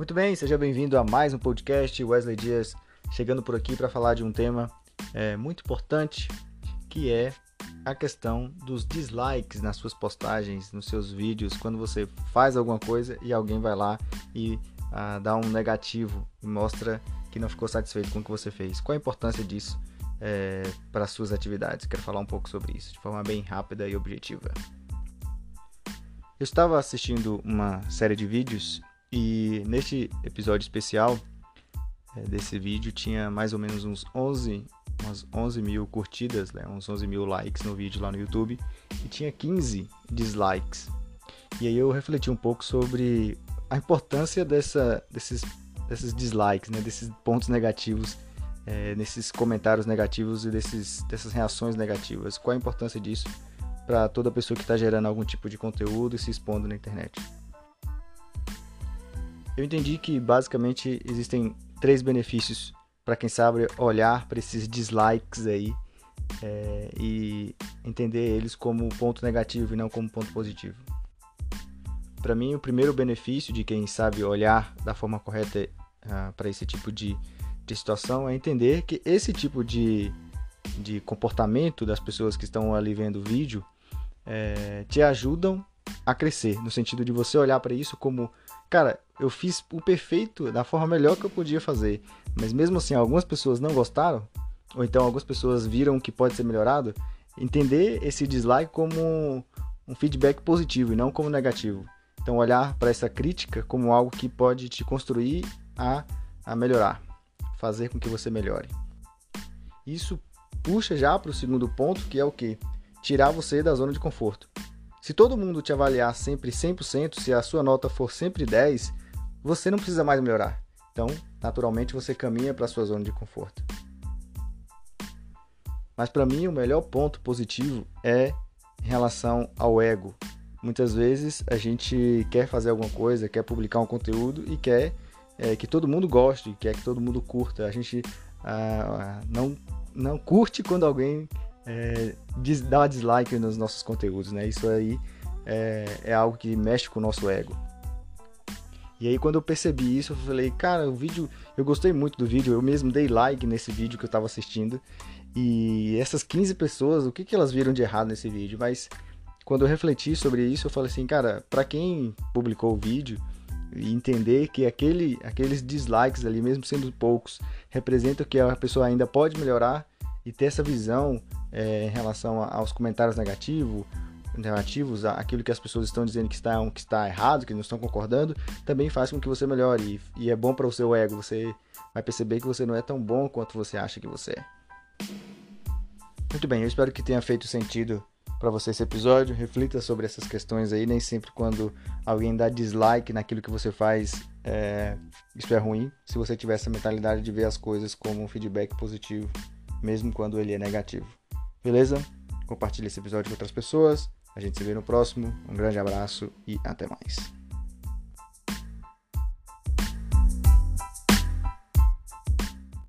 Muito bem, seja bem-vindo a mais um podcast. Wesley Dias chegando por aqui para falar de um tema é, muito importante que é a questão dos dislikes nas suas postagens, nos seus vídeos, quando você faz alguma coisa e alguém vai lá e ah, dá um negativo e mostra que não ficou satisfeito com o que você fez. Qual a importância disso é, para as suas atividades? Quero falar um pouco sobre isso de forma bem rápida e objetiva. Eu estava assistindo uma série de vídeos e neste episódio especial é, desse vídeo tinha mais ou menos uns 11 umas 11 mil curtidas, né? uns 11 mil likes no vídeo lá no YouTube e tinha 15 dislikes. E aí eu refleti um pouco sobre a importância dessa, desses, desses dislikes, né? desses pontos negativos, é, nesses comentários negativos e desses, dessas reações negativas. Qual a importância disso para toda pessoa que está gerando algum tipo de conteúdo e se expondo na internet? Eu entendi que basicamente existem três benefícios para quem sabe olhar para esses dislikes aí é, e entender eles como ponto negativo e não como ponto positivo. Para mim, o primeiro benefício de quem sabe olhar da forma correta uh, para esse tipo de, de situação é entender que esse tipo de, de comportamento das pessoas que estão ali vendo o vídeo é, te ajudam a crescer, no sentido de você olhar para isso como, cara, eu fiz o perfeito da forma melhor que eu podia fazer. Mas mesmo assim, algumas pessoas não gostaram, ou então algumas pessoas viram que pode ser melhorado, entender esse dislike como um feedback positivo e não como negativo. Então, olhar para essa crítica como algo que pode te construir a, a melhorar, fazer com que você melhore. Isso puxa já para o segundo ponto, que é o que? Tirar você da zona de conforto. Se todo mundo te avaliar sempre 100%, se a sua nota for sempre 10, você não precisa mais melhorar. Então, naturalmente, você caminha para a sua zona de conforto. Mas para mim, o melhor ponto positivo é em relação ao ego. Muitas vezes a gente quer fazer alguma coisa, quer publicar um conteúdo e quer é, que todo mundo goste, quer que todo mundo curta. A gente ah, não, não curte quando alguém é, diz, dá dislike nos nossos conteúdos, né? Isso aí é, é algo que mexe com o nosso ego. E aí quando eu percebi isso, eu falei, cara, o vídeo, eu gostei muito do vídeo, eu mesmo dei like nesse vídeo que eu tava assistindo. E essas 15 pessoas, o que, que elas viram de errado nesse vídeo? Mas quando eu refleti sobre isso, eu falei assim, cara, para quem publicou o vídeo e entender que aquele, aqueles dislikes ali, mesmo sendo poucos, representam que a pessoa ainda pode melhorar e ter essa visão é, em relação aos comentários negativos alternativos, aquilo que as pessoas estão dizendo que está, que está errado, que não estão concordando, também faz com que você melhore. E, e é bom para o seu ego. Você vai perceber que você não é tão bom quanto você acha que você é. Muito bem, eu espero que tenha feito sentido para você esse episódio. Reflita sobre essas questões aí. Nem sempre quando alguém dá dislike naquilo que você faz, é... isso é ruim. Se você tiver essa mentalidade de ver as coisas como um feedback positivo, mesmo quando ele é negativo. Beleza? Compartilhe esse episódio com outras pessoas. A gente se vê no próximo. Um grande abraço e até mais.